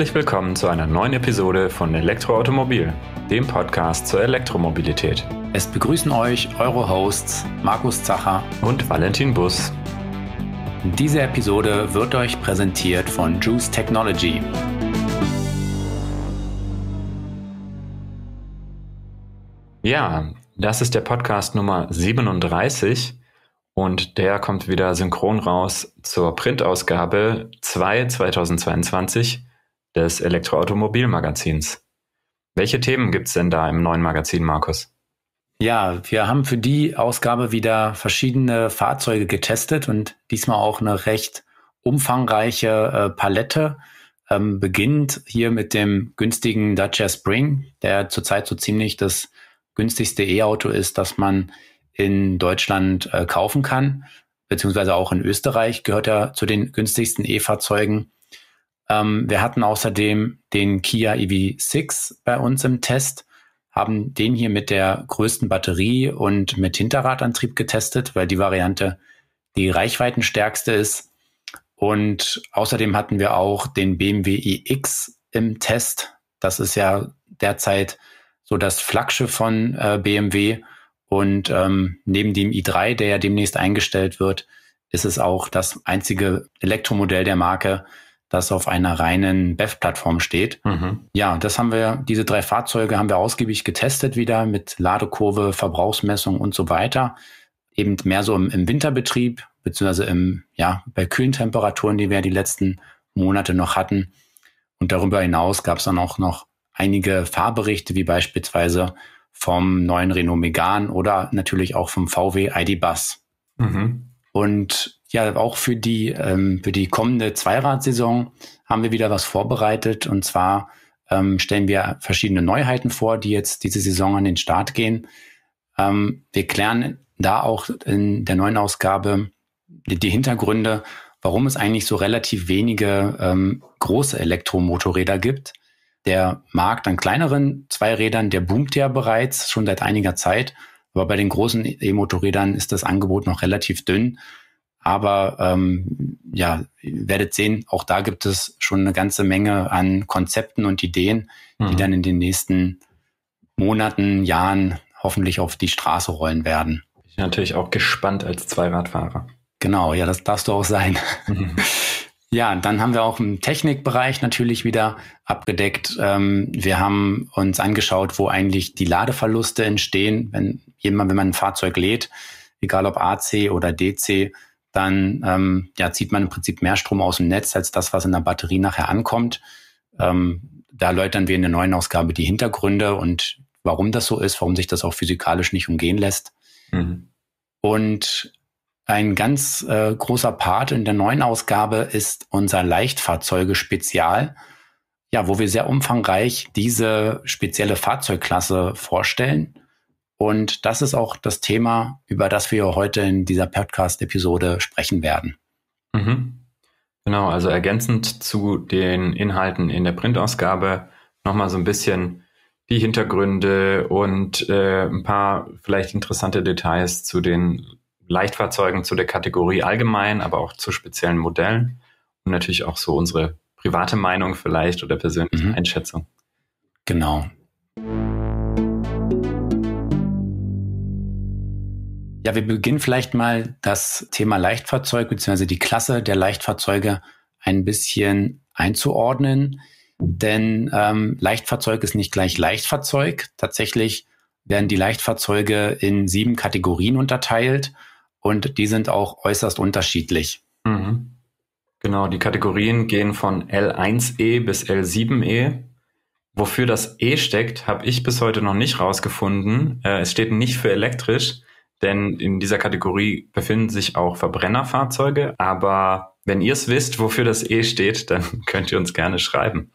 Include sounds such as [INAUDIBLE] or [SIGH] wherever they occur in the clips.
Herzlich willkommen zu einer neuen Episode von Elektroautomobil, dem Podcast zur Elektromobilität. Es begrüßen euch eure Hosts Markus Zacher und Valentin Bus. Diese Episode wird euch präsentiert von Juice Technology. Ja, das ist der Podcast Nummer 37 und der kommt wieder synchron raus zur Printausgabe 2 2022 des Elektroautomobilmagazins. Welche Themen gibt es denn da im neuen Magazin, Markus? Ja, wir haben für die Ausgabe wieder verschiedene Fahrzeuge getestet und diesmal auch eine recht umfangreiche äh, Palette. Ähm, beginnt hier mit dem günstigen Dacia Spring, der zurzeit so ziemlich das günstigste E-Auto ist, das man in Deutschland äh, kaufen kann, beziehungsweise auch in Österreich gehört er zu den günstigsten E-Fahrzeugen. Ähm, wir hatten außerdem den Kia EV6 bei uns im Test, haben den hier mit der größten Batterie und mit Hinterradantrieb getestet, weil die Variante die reichweitenstärkste ist. Und außerdem hatten wir auch den BMW iX im Test. Das ist ja derzeit so das Flaggschiff von äh, BMW. Und ähm, neben dem i3, der ja demnächst eingestellt wird, ist es auch das einzige Elektromodell der Marke, das auf einer reinen BEV-Plattform steht. Mhm. Ja, das haben wir, diese drei Fahrzeuge haben wir ausgiebig getestet wieder mit Ladekurve, Verbrauchsmessung und so weiter. Eben mehr so im, im Winterbetrieb, beziehungsweise im, ja, bei kühlen Temperaturen, die wir die letzten Monate noch hatten. Und darüber hinaus gab es dann auch noch einige Fahrberichte, wie beispielsweise vom neuen Renault Megane oder natürlich auch vom VW ID Bus. Mhm. Und ja, auch für die, ähm, für die kommende Zweiradsaison haben wir wieder was vorbereitet. Und zwar ähm, stellen wir verschiedene Neuheiten vor, die jetzt diese Saison an den Start gehen. Ähm, wir klären da auch in der neuen Ausgabe die, die Hintergründe, warum es eigentlich so relativ wenige ähm, große Elektromotorräder gibt. Der Markt an kleineren Zweirädern, der boomt ja bereits schon seit einiger Zeit. Aber bei den großen E-Motorrädern ist das Angebot noch relativ dünn. Aber ähm, ja, ihr werdet sehen, auch da gibt es schon eine ganze Menge an Konzepten und Ideen, mhm. die dann in den nächsten Monaten, Jahren hoffentlich auf die Straße rollen werden. Ich bin natürlich auch gespannt als Zweiradfahrer. Genau, ja, das darfst du auch sein. Mhm. [LAUGHS] Ja, dann haben wir auch im Technikbereich natürlich wieder abgedeckt. Ähm, wir haben uns angeschaut, wo eigentlich die Ladeverluste entstehen, wenn jemand, wenn man ein Fahrzeug lädt, egal ob AC oder DC, dann ähm, ja, zieht man im Prinzip mehr Strom aus dem Netz als das, was in der Batterie nachher ankommt. Ähm, da erläutern wir in der neuen Ausgabe die Hintergründe und warum das so ist, warum sich das auch physikalisch nicht umgehen lässt. Mhm. Und ein ganz äh, großer Part in der neuen Ausgabe ist unser Leichtfahrzeuge-Spezial, ja, wo wir sehr umfangreich diese spezielle Fahrzeugklasse vorstellen und das ist auch das Thema, über das wir heute in dieser Podcast-Episode sprechen werden. Mhm. Genau, also ergänzend zu den Inhalten in der Printausgabe nochmal so ein bisschen die Hintergründe und äh, ein paar vielleicht interessante Details zu den Leichtfahrzeugen, zu der Kategorie allgemein, aber auch zu speziellen Modellen und natürlich auch so unsere private Meinung vielleicht oder persönliche mhm. Einschätzung. Genau. Ja, wir beginnen vielleicht mal das Thema Leichtfahrzeug bzw. die Klasse der Leichtfahrzeuge ein bisschen einzuordnen. Denn ähm, Leichtfahrzeug ist nicht gleich Leichtfahrzeug. Tatsächlich werden die Leichtfahrzeuge in sieben Kategorien unterteilt und die sind auch äußerst unterschiedlich. Mhm. Genau, die Kategorien gehen von L1E bis L7E. Wofür das E steckt, habe ich bis heute noch nicht rausgefunden. Äh, es steht nicht für elektrisch denn in dieser Kategorie befinden sich auch Verbrennerfahrzeuge. Aber wenn ihr es wisst, wofür das E steht, [LAUGHS] dann könnt ihr uns gerne schreiben.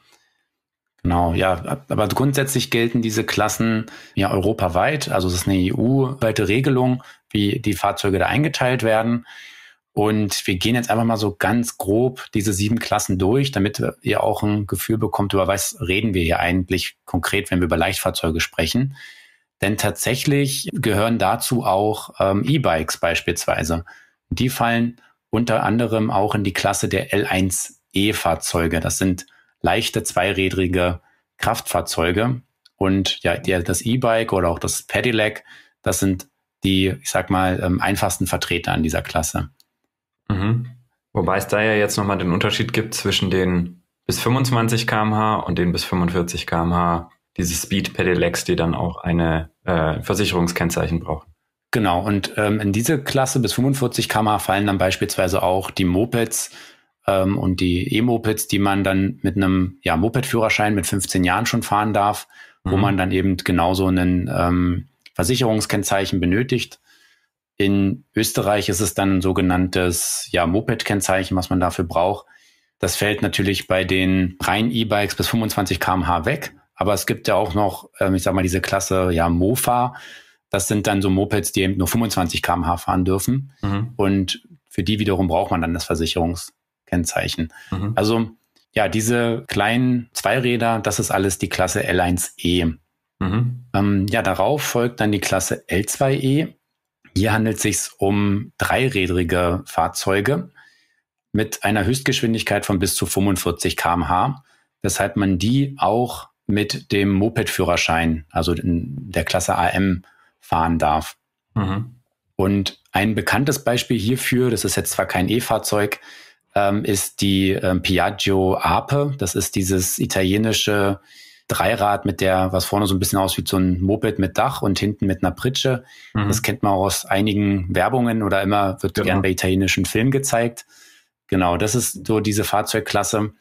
Genau, ja, aber grundsätzlich gelten diese Klassen ja europaweit. Also es ist eine EU-weite Regelung, wie die Fahrzeuge da eingeteilt werden. Und wir gehen jetzt einfach mal so ganz grob diese sieben Klassen durch, damit ihr auch ein Gefühl bekommt, über was reden wir hier eigentlich konkret, wenn wir über Leichtfahrzeuge sprechen. Denn tatsächlich gehören dazu auch ähm, E-Bikes beispielsweise. Die fallen unter anderem auch in die Klasse der L1E-Fahrzeuge. Das sind leichte zweirädrige Kraftfahrzeuge. Und ja, die, das E-Bike oder auch das Pedelec, das sind die, ich sag mal, ähm, einfachsten Vertreter an dieser Klasse. Mhm. Wobei es da ja jetzt nochmal den Unterschied gibt zwischen den bis 25 kmh und den bis 45 kmh, diese Speed Pedelecs, die dann auch eine äh, Versicherungskennzeichen brauchen. Genau, und ähm, in diese Klasse bis 45 kmh fallen dann beispielsweise auch die Mopeds ähm, und die E-Mopeds, die man dann mit einem ja, Moped-Führerschein mit 15 Jahren schon fahren darf, mhm. wo man dann eben genauso einen ähm, Versicherungskennzeichen benötigt. In Österreich ist es dann ein sogenanntes ja, Moped-Kennzeichen, was man dafür braucht. Das fällt natürlich bei den reinen E-Bikes bis 25 kmh weg. Aber es gibt ja auch noch, ähm, ich sag mal, diese Klasse ja Mofa, das sind dann so Mopeds, die eben nur 25 km/h fahren dürfen. Mhm. Und für die wiederum braucht man dann das Versicherungskennzeichen. Mhm. Also ja, diese kleinen Zweiräder, das ist alles die Klasse L1E. Mhm. Ähm, ja, darauf folgt dann die Klasse L2E. Hier handelt es sich um dreirädrige Fahrzeuge mit einer Höchstgeschwindigkeit von bis zu 45 km/h, weshalb man die auch mit dem Moped-Führerschein, also in der Klasse AM, fahren darf. Mhm. Und ein bekanntes Beispiel hierfür, das ist jetzt zwar kein E-Fahrzeug, ähm, ist die ähm, Piaggio Ape. Das ist dieses italienische Dreirad mit der, was vorne so ein bisschen aussieht, so ein Moped mit Dach und hinten mit einer Pritsche. Mhm. Das kennt man auch aus einigen Werbungen oder immer wird genau. gern bei italienischen Filmen gezeigt. Genau, das ist so diese Fahrzeugklasse.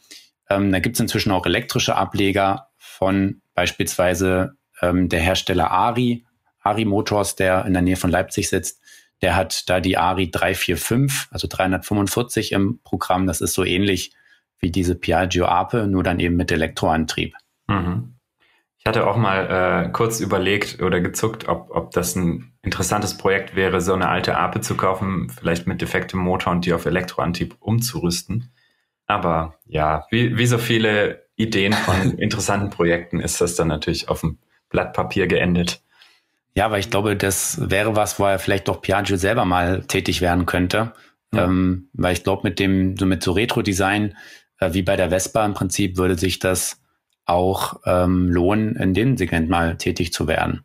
Ähm, da gibt es inzwischen auch elektrische Ableger von beispielsweise ähm, der Hersteller Ari Ari Motors, der in der Nähe von Leipzig sitzt, der hat da die Ari 345, also 345 im Programm. Das ist so ähnlich wie diese Piaggio Ape, nur dann eben mit Elektroantrieb. Mhm. Ich hatte auch mal äh, kurz überlegt oder gezuckt, ob, ob das ein interessantes Projekt wäre, so eine alte Ape zu kaufen, vielleicht mit defektem Motor und die auf Elektroantrieb umzurüsten. Aber ja, wie, wie so viele Ideen von [LAUGHS] interessanten Projekten ist das dann natürlich auf dem Blatt Papier geendet. Ja, weil ich glaube, das wäre was, wo er vielleicht doch Piaggio selber mal tätig werden könnte. Ja. Ähm, weil ich glaube, mit dem, so mit so Retro-Design, äh, wie bei der Vespa im Prinzip, würde sich das auch ähm, lohnen, in dem Segment mal tätig zu werden.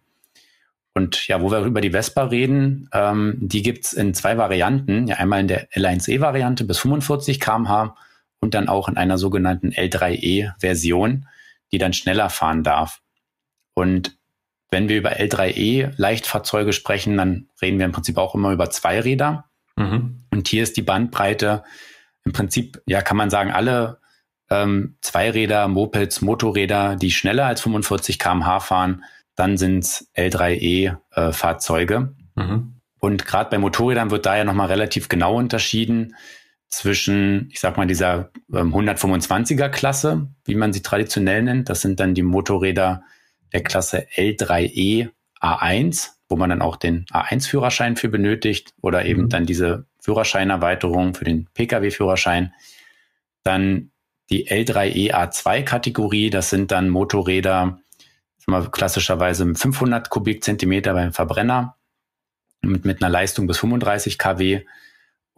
Und ja, wo wir über die Vespa reden, ähm, die gibt's in zwei Varianten. Ja, einmal in der L1E-Variante bis 45 kmh und dann auch in einer sogenannten L3E-Version, die dann schneller fahren darf. Und wenn wir über L3E Leichtfahrzeuge sprechen, dann reden wir im Prinzip auch immer über Zweiräder. Mhm. Und hier ist die Bandbreite im Prinzip, ja, kann man sagen, alle ähm, Zweiräder, Mopeds, Motorräder, die schneller als 45 kmh fahren, dann sind es L3E äh. Mhm. Und gerade bei Motorrädern wird da ja nochmal relativ genau unterschieden zwischen, ich sag mal, dieser ähm, 125er Klasse, wie man sie traditionell nennt. Das sind dann die Motorräder, der Klasse L3E A1, wo man dann auch den A1-Führerschein für benötigt oder eben mhm. dann diese Führerscheinerweiterung für den Pkw-Führerschein. Dann die L3E A2-Kategorie, das sind dann Motorräder, mal klassischerweise 500 Kubikzentimeter beim Verbrenner mit, mit einer Leistung bis 35 kW.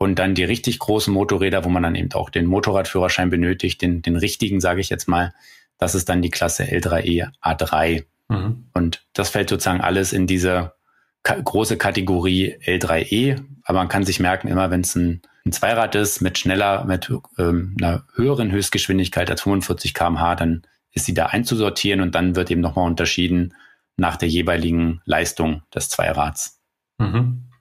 Und dann die richtig großen Motorräder, wo man dann eben auch den Motorradführerschein benötigt, den, den richtigen, sage ich jetzt mal, das ist dann die Klasse L3E A3. Mhm. Und das fällt sozusagen alles in diese ka große Kategorie L3E. Aber man kann sich merken, immer wenn es ein, ein, Zweirad ist mit schneller, mit ähm, einer höheren Höchstgeschwindigkeit als 45 kmh, dann ist sie da einzusortieren und dann wird eben nochmal unterschieden nach der jeweiligen Leistung des Zweirads. Mhm.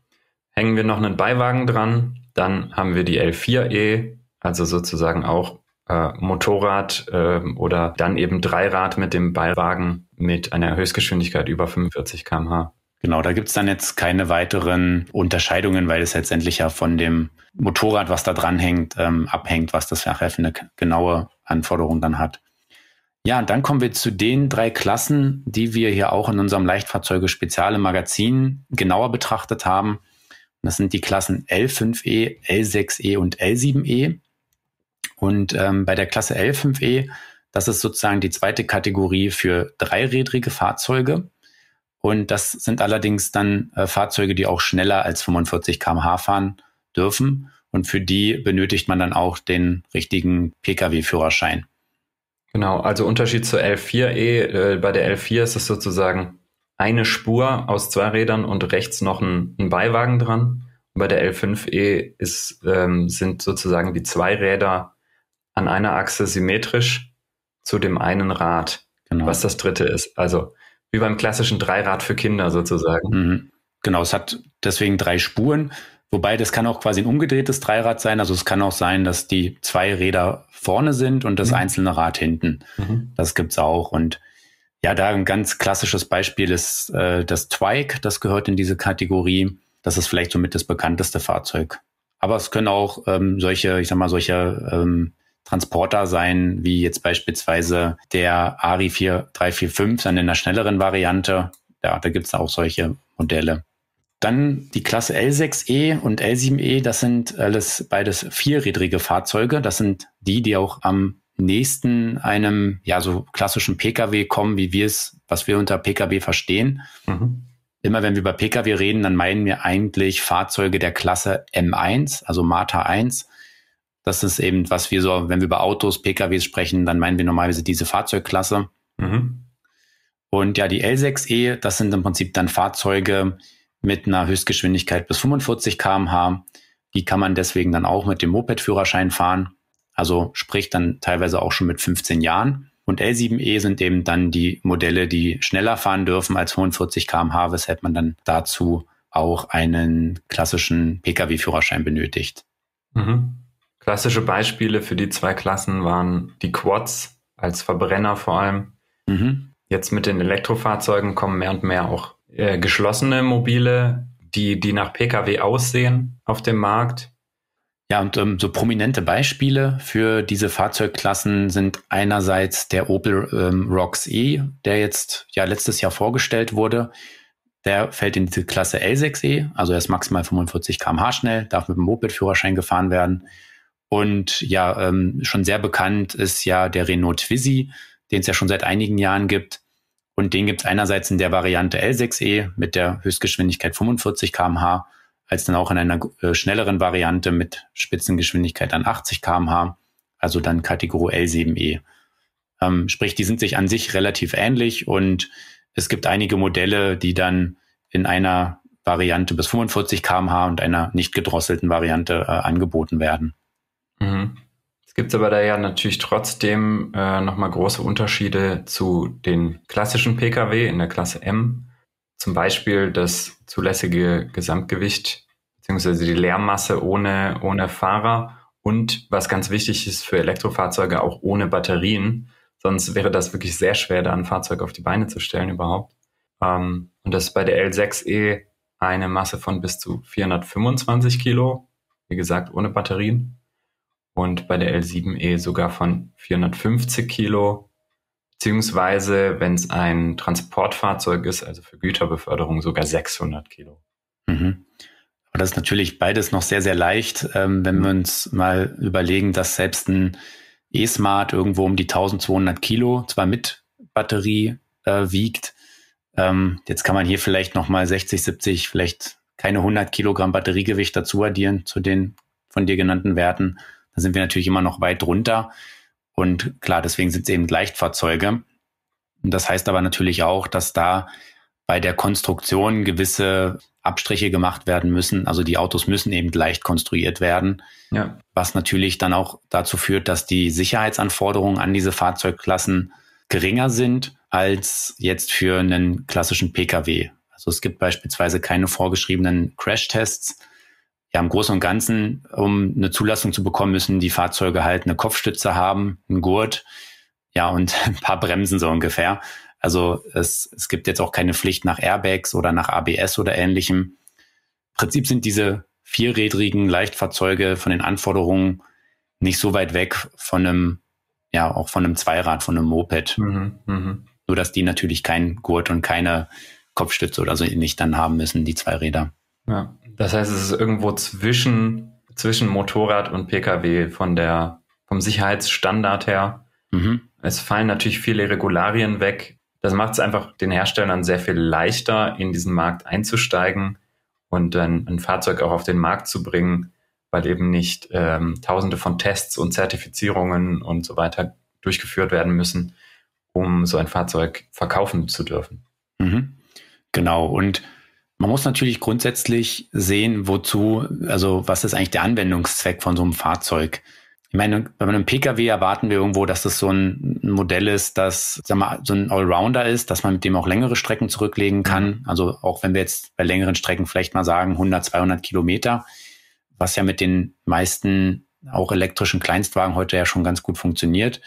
Hängen wir noch einen Beiwagen dran, dann haben wir die L4E, also sozusagen auch äh, Motorrad äh, oder dann eben Dreirad mit dem Beiwagen mit einer Höchstgeschwindigkeit über 45 km/h. Genau, da gibt's dann jetzt keine weiteren Unterscheidungen, weil es letztendlich ja von dem Motorrad, was da dranhängt, ähm, abhängt, was das nachher für eine genaue Anforderung dann hat. Ja, und dann kommen wir zu den drei Klassen, die wir hier auch in unserem Leichtfahrzeuge Speziale Magazin genauer betrachtet haben. Das sind die Klassen L5E, L6E und L7E. Und ähm, bei der Klasse L5E, das ist sozusagen die zweite Kategorie für dreirädrige Fahrzeuge. Und das sind allerdings dann äh, Fahrzeuge, die auch schneller als 45 kmh fahren dürfen. Und für die benötigt man dann auch den richtigen Pkw-Führerschein. Genau, also Unterschied zur L4E. Äh, bei der L4 ist es sozusagen eine Spur aus zwei Rädern und rechts noch ein, ein Beiwagen dran. Und bei der L5E ist, ähm, sind sozusagen die zwei Räder an einer Achse symmetrisch zu dem einen Rad, genau. was das dritte ist. Also wie beim klassischen Dreirad für Kinder sozusagen. Mhm. Genau, es hat deswegen drei Spuren. Wobei das kann auch quasi ein umgedrehtes Dreirad sein. Also es kann auch sein, dass die zwei Räder vorne sind und das mhm. einzelne Rad hinten. Mhm. Das gibt's auch. Und ja, da ein ganz klassisches Beispiel ist äh, das Twike. Das gehört in diese Kategorie. Das ist vielleicht somit das bekannteste Fahrzeug. Aber es können auch ähm, solche, ich sag mal, solche ähm, Transporter sein, wie jetzt beispielsweise der Ari 4345, dann in der schnelleren Variante. Ja, da gibt's auch solche Modelle. Dann die Klasse L6E und L7E, das sind alles beides vierrädrige Fahrzeuge. Das sind die, die auch am nächsten einem, ja, so klassischen Pkw kommen, wie wir es, was wir unter Pkw verstehen. Mhm. Immer wenn wir über Pkw reden, dann meinen wir eigentlich Fahrzeuge der Klasse M1, also Mata 1. Das ist eben, was wir so, wenn wir über Autos, PKWs sprechen, dann meinen wir normalerweise diese Fahrzeugklasse. Mhm. Und ja, die L6E, das sind im Prinzip dann Fahrzeuge, mit einer Höchstgeschwindigkeit bis 45 kmh. Die kann man deswegen dann auch mit dem Moped-Führerschein fahren. Also sprich dann teilweise auch schon mit 15 Jahren. Und L7E sind eben dann die Modelle, die schneller fahren dürfen als 45 kmh, weshalb man dann dazu auch einen klassischen Pkw-Führerschein benötigt. Mhm. Klassische Beispiele für die zwei Klassen waren die Quads als Verbrenner vor allem. Mhm. Jetzt mit den Elektrofahrzeugen kommen mehr und mehr auch äh, geschlossene Mobile, die, die nach Pkw aussehen auf dem Markt. Ja, und ähm, so prominente Beispiele für diese Fahrzeugklassen sind einerseits der Opel ähm, Rocks E, der jetzt ja letztes Jahr vorgestellt wurde. Der fällt in diese Klasse L6E, also er ist maximal 45 km/h schnell, darf mit dem Moped-Führerschein gefahren werden. Und ja, ähm, schon sehr bekannt ist ja der Renault Twizy, den es ja schon seit einigen Jahren gibt. Und den gibt es einerseits in der Variante L6E mit der Höchstgeschwindigkeit 45 kmh, als dann auch in einer äh, schnelleren Variante mit Spitzengeschwindigkeit an 80 kmh, also dann Kategorie L7E. Ähm, sprich, die sind sich an sich relativ ähnlich und es gibt einige Modelle, die dann in einer Variante bis 45 kmh und einer nicht gedrosselten Variante äh, angeboten werden. Mhm. Es gibt aber da ja natürlich trotzdem äh, nochmal große Unterschiede zu den klassischen Pkw in der Klasse M. Zum Beispiel das zulässige Gesamtgewicht beziehungsweise die Leermasse ohne, ohne Fahrer und was ganz wichtig ist für Elektrofahrzeuge auch ohne Batterien. Sonst wäre das wirklich sehr schwer, da ein Fahrzeug auf die Beine zu stellen überhaupt. Ähm, und das ist bei der L6E eine Masse von bis zu 425 Kilo, wie gesagt, ohne Batterien und bei der L7E sogar von 450 Kilo, beziehungsweise wenn es ein Transportfahrzeug ist, also für Güterbeförderung sogar 600 Kilo. Mhm. Aber das ist natürlich beides noch sehr, sehr leicht, ähm, wenn wir uns mal überlegen, dass selbst ein E-Smart irgendwo um die 1200 Kilo, zwar mit Batterie äh, wiegt. Ähm, jetzt kann man hier vielleicht nochmal 60, 70, vielleicht keine 100 Kilogramm Batteriegewicht dazu addieren zu den von dir genannten Werten. Da sind wir natürlich immer noch weit drunter. Und klar, deswegen sind es eben Leichtfahrzeuge. Und das heißt aber natürlich auch, dass da bei der Konstruktion gewisse Abstriche gemacht werden müssen. Also die Autos müssen eben leicht konstruiert werden. Ja. Was natürlich dann auch dazu führt, dass die Sicherheitsanforderungen an diese Fahrzeugklassen geringer sind als jetzt für einen klassischen Pkw. Also es gibt beispielsweise keine vorgeschriebenen Crashtests ja, im Großen und Ganzen, um eine Zulassung zu bekommen, müssen die Fahrzeuge halt eine Kopfstütze haben, einen Gurt, ja, und [LAUGHS] ein paar Bremsen so ungefähr. Also es, es gibt jetzt auch keine Pflicht nach Airbags oder nach ABS oder ähnlichem. Im Prinzip sind diese vierrädrigen Leichtfahrzeuge von den Anforderungen nicht so weit weg von einem, ja, auch von einem Zweirad, von einem Moped. Mhm, mh. Nur dass die natürlich keinen Gurt und keine Kopfstütze oder so nicht dann haben müssen, die zwei Räder. Ja. Das heißt, es ist irgendwo zwischen, zwischen Motorrad und Pkw von der, vom Sicherheitsstandard her. Mhm. Es fallen natürlich viele Regularien weg. Das macht es einfach den Herstellern sehr viel leichter, in diesen Markt einzusteigen und dann ein Fahrzeug auch auf den Markt zu bringen, weil eben nicht ähm, tausende von Tests und Zertifizierungen und so weiter durchgeführt werden müssen, um so ein Fahrzeug verkaufen zu dürfen. Mhm. Genau. Und man muss natürlich grundsätzlich sehen, wozu, also was ist eigentlich der Anwendungszweck von so einem Fahrzeug? Ich meine, bei einem Pkw erwarten wir irgendwo, dass das so ein Modell ist, das sag mal, so ein Allrounder ist, dass man mit dem auch längere Strecken zurücklegen kann. Mhm. Also auch wenn wir jetzt bei längeren Strecken vielleicht mal sagen 100, 200 Kilometer, was ja mit den meisten auch elektrischen Kleinstwagen heute ja schon ganz gut funktioniert.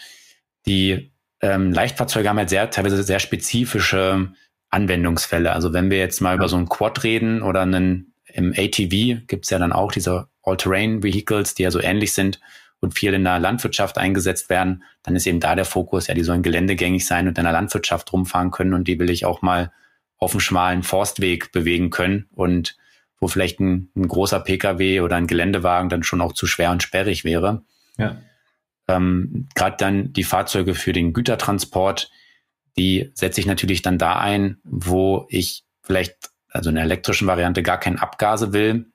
Die ähm, Leichtfahrzeuge haben halt sehr, teilweise sehr spezifische Anwendungsfälle. Also wenn wir jetzt mal über so einen Quad reden oder einen im ATV gibt's ja dann auch diese All-Terrain-Vehicles, die ja so ähnlich sind, und viel in der Landwirtschaft eingesetzt werden, dann ist eben da der Fokus, ja, die sollen geländegängig sein und in der Landwirtschaft rumfahren können und die will ich auch mal auf dem schmalen Forstweg bewegen können und wo vielleicht ein, ein großer Pkw oder ein Geländewagen dann schon auch zu schwer und sperrig wäre. Ja. Ähm, Gerade dann die Fahrzeuge für den Gütertransport, die setze ich natürlich dann da ein, wo ich vielleicht, also in der elektrischen Variante, gar keine Abgase will,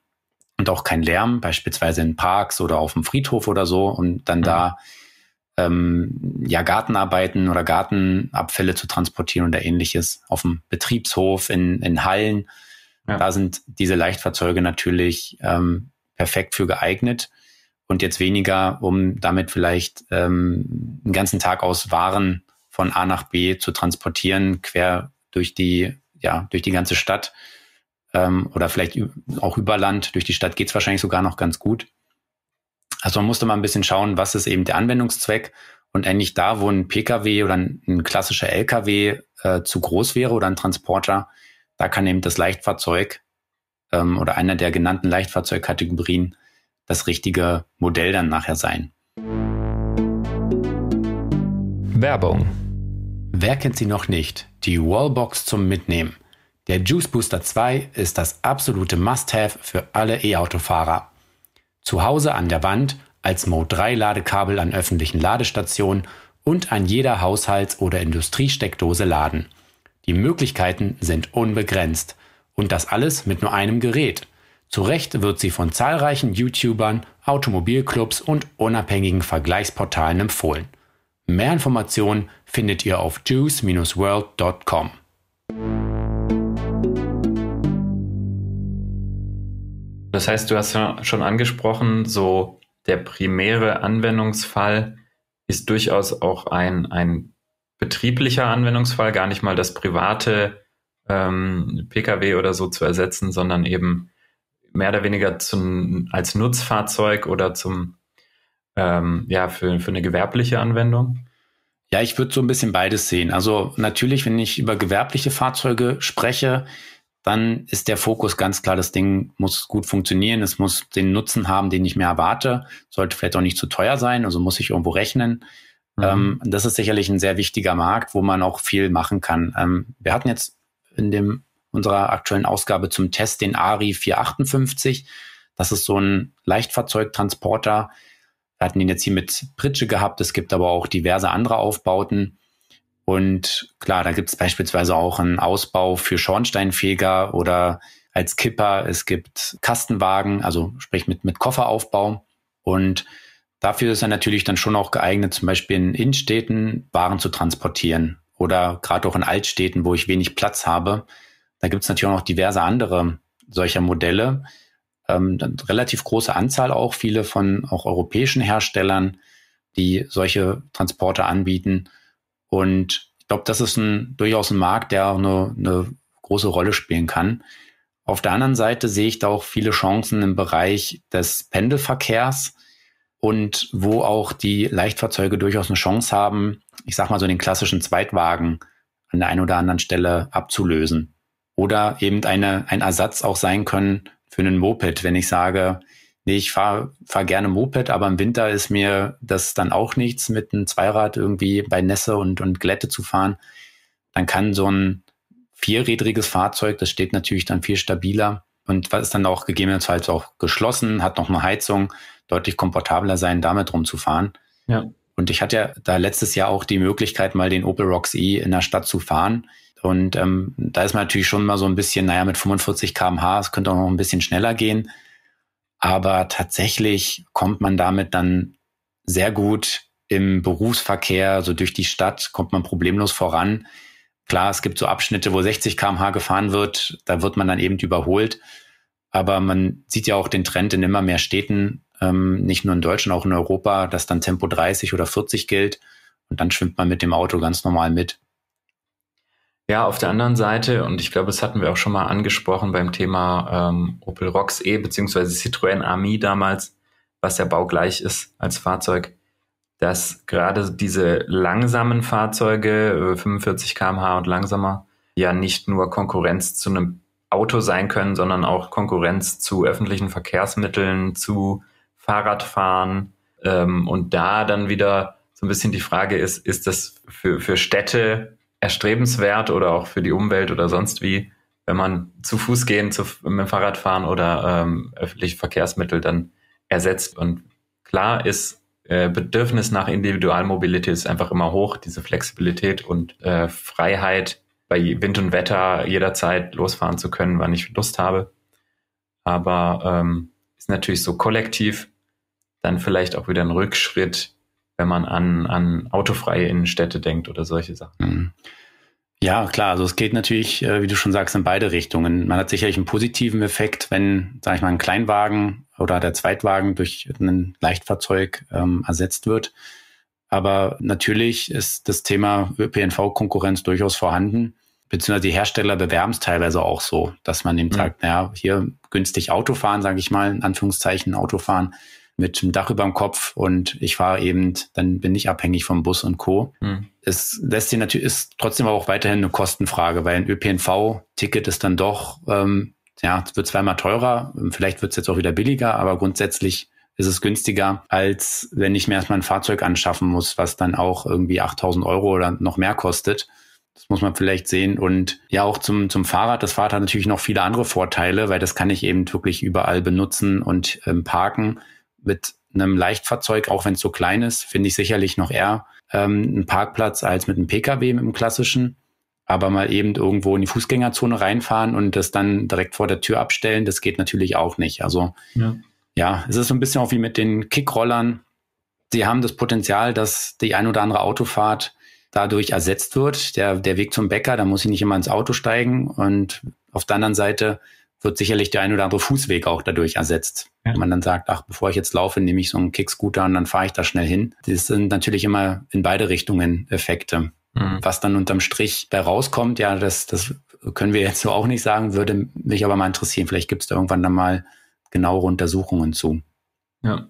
und auch kein Lärm, beispielsweise in Parks oder auf dem Friedhof oder so und dann mhm. da ähm, ja Gartenarbeiten oder Gartenabfälle zu transportieren oder ähnliches auf dem Betriebshof in, in Hallen. Ja. Da sind diese Leichtfahrzeuge natürlich ähm, perfekt für geeignet und jetzt weniger, um damit vielleicht ähm, einen ganzen Tag aus Waren von A nach B zu transportieren, quer durch die, ja, durch die ganze Stadt ähm, oder vielleicht auch über Land. Durch die Stadt geht's wahrscheinlich sogar noch ganz gut. Also man musste mal ein bisschen schauen, was ist eben der Anwendungszweck und endlich da, wo ein Pkw oder ein, ein klassischer Lkw äh, zu groß wäre oder ein Transporter, da kann eben das Leichtfahrzeug ähm, oder einer der genannten Leichtfahrzeugkategorien das richtige Modell dann nachher sein. Werbung. Wer kennt sie noch nicht? Die Wallbox zum Mitnehmen. Der Juice Booster 2 ist das absolute Must-Have für alle E-Autofahrer. Zu Hause an der Wand, als Mode 3 Ladekabel an öffentlichen Ladestationen und an jeder Haushalts- oder Industriesteckdose laden. Die Möglichkeiten sind unbegrenzt. Und das alles mit nur einem Gerät. Zu Recht wird sie von zahlreichen YouTubern, Automobilclubs und unabhängigen Vergleichsportalen empfohlen. Mehr Informationen findet ihr auf juice-world.com. Das heißt, du hast ja schon angesprochen, so der primäre Anwendungsfall ist durchaus auch ein, ein betrieblicher Anwendungsfall, gar nicht mal das private ähm, Pkw oder so zu ersetzen, sondern eben mehr oder weniger zum, als Nutzfahrzeug oder zum, ähm, ja, für, für eine gewerbliche Anwendung? Ja, ich würde so ein bisschen beides sehen. Also natürlich, wenn ich über gewerbliche Fahrzeuge spreche, dann ist der Fokus ganz klar, das Ding muss gut funktionieren, es muss den Nutzen haben, den ich mir erwarte, sollte vielleicht auch nicht zu teuer sein, also muss ich irgendwo rechnen. Mhm. Ähm, das ist sicherlich ein sehr wichtiger Markt, wo man auch viel machen kann. Ähm, wir hatten jetzt in dem unserer aktuellen Ausgabe zum Test den ARI 458. Das ist so ein Leichtfahrzeugtransporter. Wir hatten ihn jetzt hier mit Pritsche gehabt. Es gibt aber auch diverse andere Aufbauten. Und klar, da gibt es beispielsweise auch einen Ausbau für Schornsteinfeger oder als Kipper. Es gibt Kastenwagen, also sprich mit, mit Kofferaufbau. Und dafür ist er natürlich dann schon auch geeignet, zum Beispiel in Innenstädten Waren zu transportieren oder gerade auch in Altstädten, wo ich wenig Platz habe. Da gibt es natürlich auch noch diverse andere solcher Modelle. Ähm, relativ große Anzahl auch, viele von auch europäischen Herstellern, die solche Transporter anbieten. Und ich glaube, das ist ein, durchaus ein Markt, der auch eine, eine große Rolle spielen kann. Auf der anderen Seite sehe ich da auch viele Chancen im Bereich des Pendelverkehrs und wo auch die Leichtfahrzeuge durchaus eine Chance haben, ich sag mal so den klassischen Zweitwagen an der einen oder anderen Stelle abzulösen. Oder eben eine, ein Ersatz auch sein können für einen Moped, wenn ich sage, nee, ich fahre fahr gerne Moped, aber im Winter ist mir das dann auch nichts, mit einem Zweirad irgendwie bei Nässe und, und Glätte zu fahren. Dann kann so ein vierrädriges Fahrzeug, das steht natürlich dann viel stabiler und was ist dann auch gegebenenfalls auch geschlossen, hat noch eine Heizung, deutlich komfortabler sein, damit rumzufahren. Ja. Und ich hatte ja da letztes Jahr auch die Möglichkeit, mal den Opel Rocks E in der Stadt zu fahren. Und ähm, da ist man natürlich schon mal so ein bisschen, naja, mit 45 kmh, es könnte auch noch ein bisschen schneller gehen. Aber tatsächlich kommt man damit dann sehr gut im Berufsverkehr, so durch die Stadt, kommt man problemlos voran. Klar, es gibt so Abschnitte, wo 60 km/h gefahren wird, da wird man dann eben überholt. Aber man sieht ja auch den Trend in immer mehr Städten, ähm, nicht nur in Deutschland, auch in Europa, dass dann Tempo 30 oder 40 gilt. Und dann schwimmt man mit dem Auto ganz normal mit. Ja, auf der anderen Seite, und ich glaube, das hatten wir auch schon mal angesprochen beim Thema ähm, Opel Rocks E beziehungsweise Citroën Ami damals, was ja baugleich ist als Fahrzeug, dass gerade diese langsamen Fahrzeuge, 45 km/h und langsamer, ja nicht nur Konkurrenz zu einem Auto sein können, sondern auch Konkurrenz zu öffentlichen Verkehrsmitteln, zu Fahrradfahren. Ähm, und da dann wieder so ein bisschen die Frage ist, ist das für, für Städte erstrebenswert oder auch für die Umwelt oder sonst wie, wenn man zu Fuß gehen, zu, mit dem Fahrrad fahren oder ähm, öffentliche Verkehrsmittel dann ersetzt. Und klar ist äh, Bedürfnis nach Individualmobilität ist einfach immer hoch, diese Flexibilität und äh, Freiheit bei Wind und Wetter jederzeit losfahren zu können, wann ich Lust habe. Aber ähm, ist natürlich so kollektiv dann vielleicht auch wieder ein Rückschritt wenn man an, an autofreie Innenstädte denkt oder solche Sachen. Mhm. Ja, klar. Also es geht natürlich, äh, wie du schon sagst, in beide Richtungen. Man hat sicherlich einen positiven Effekt, wenn, sage ich mal, ein Kleinwagen oder der Zweitwagen durch ein Leichtfahrzeug ähm, ersetzt wird. Aber natürlich ist das Thema ÖPNV-Konkurrenz durchaus vorhanden. Beziehungsweise die Hersteller bewerben es teilweise auch so, dass man eben mhm. sagt, naja, hier günstig Autofahren, sage ich mal, in Anführungszeichen Autofahren, mit einem Dach über dem Kopf und ich fahre eben, dann bin ich abhängig vom Bus und Co. Mhm. Es lässt sich natürlich, ist trotzdem aber auch weiterhin eine Kostenfrage, weil ein ÖPNV-Ticket ist dann doch, ähm, ja, wird zweimal teurer, vielleicht wird es jetzt auch wieder billiger, aber grundsätzlich ist es günstiger, als wenn ich mir erstmal ein Fahrzeug anschaffen muss, was dann auch irgendwie 8000 Euro oder noch mehr kostet. Das muss man vielleicht sehen. Und ja, auch zum, zum Fahrrad. Das Fahrrad hat natürlich noch viele andere Vorteile, weil das kann ich eben wirklich überall benutzen und ähm, parken mit einem Leichtfahrzeug, auch wenn es so klein ist, finde ich sicherlich noch eher ähm, einen Parkplatz als mit einem Pkw, mit einem klassischen. Aber mal eben irgendwo in die Fußgängerzone reinfahren und das dann direkt vor der Tür abstellen, das geht natürlich auch nicht. Also ja, ja es ist so ein bisschen auch wie mit den Kickrollern. Sie haben das Potenzial, dass die ein oder andere Autofahrt dadurch ersetzt wird. Der, der Weg zum Bäcker, da muss ich nicht immer ins Auto steigen. Und auf der anderen Seite wird sicherlich der ein oder andere Fußweg auch dadurch ersetzt. Ja. Wenn man dann sagt, ach, bevor ich jetzt laufe, nehme ich so einen Kickscooter und dann fahre ich da schnell hin. Das sind natürlich immer in beide Richtungen Effekte. Mhm. Was dann unterm Strich da rauskommt, ja, das, das können wir jetzt so auch nicht sagen, würde mich aber mal interessieren. Vielleicht gibt es da irgendwann dann mal genauere Untersuchungen zu. Ja.